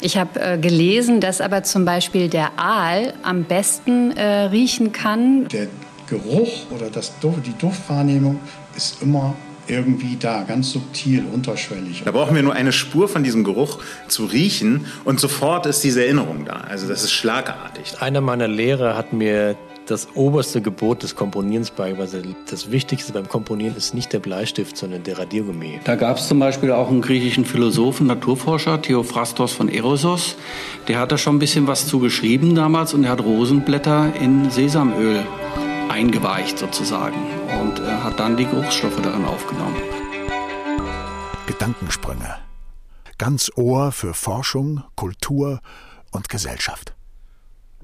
Ich habe äh, gelesen, dass aber zum Beispiel der Aal am besten äh, riechen kann. Der Geruch oder das, die Duftwahrnehmung ist immer irgendwie da, ganz subtil, unterschwellig. Da brauchen wir nur eine Spur von diesem Geruch zu riechen und sofort ist diese Erinnerung da. Also das ist schlagartig. Einer meiner Lehrer hat mir das oberste Gebot des Komponierens beigebracht. Das Wichtigste beim Komponieren ist nicht der Bleistift, sondern der Radiergummi. Da gab es zum Beispiel auch einen griechischen Philosophen, Naturforscher, Theophrastos von Erosos. Der hat da schon ein bisschen was zugeschrieben damals und er hat Rosenblätter in Sesamöl eingeweicht sozusagen und äh, hat dann die Geruchsstoffe darin aufgenommen. Gedankensprünge. Ganz Ohr für Forschung, Kultur und Gesellschaft.